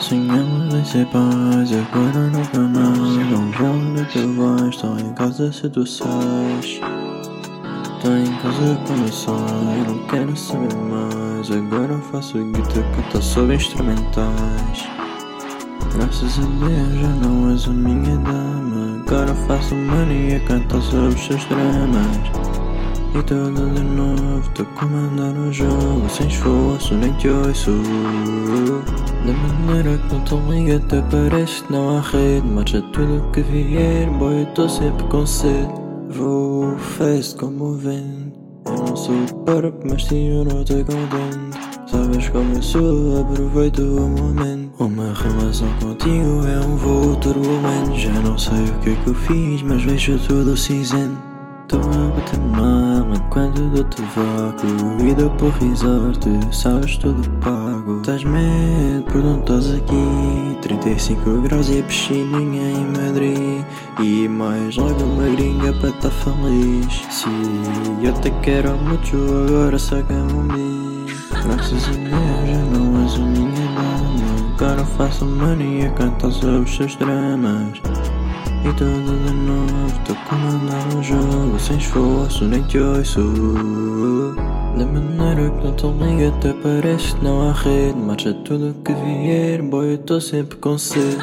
Sonhamos em ser paz, agora nunca mais Não vou onde tu vais, estou em casa se tu sais Estou em casa quando sai, não quero saber mais Agora faço guita, cantar sobre instrumentais Graças a Deus já não és a minha dama Agora faço mania, cantar sobre os seus dramas e tudo de novo, tô comandando o jogo Sem esforço, nem te ouço Da maneira que não te liga Até parece que não há rede Marcha tudo que vier, boy, eu tô sempre com sede Vou fast como o vento Eu não sou para mas não tô contente Sabes como eu sou, aproveito o momento Uma relação contigo é um voo turbulento Já não sei o que é que eu fiz, mas vejo tudo cinzento Estou a bater mal enquanto dou-te vácuo E dou por risar-te, sabes tudo pago. Estás medo por não estás aqui? 35 graus e a piscininha em Madrid. E mais logo uma gringa para estar feliz. Se eu te quero muito agora saca-me Graças a Deus já não és a minha dama. Agora faço mania cantar sobre os seus dramas e tudo de novo, tô comandando o jogo Sem esforço, nem te ouço. Da maneira que não te liga Até parece que não há rede Marcha tudo que vier, boy, eu tô sempre com sede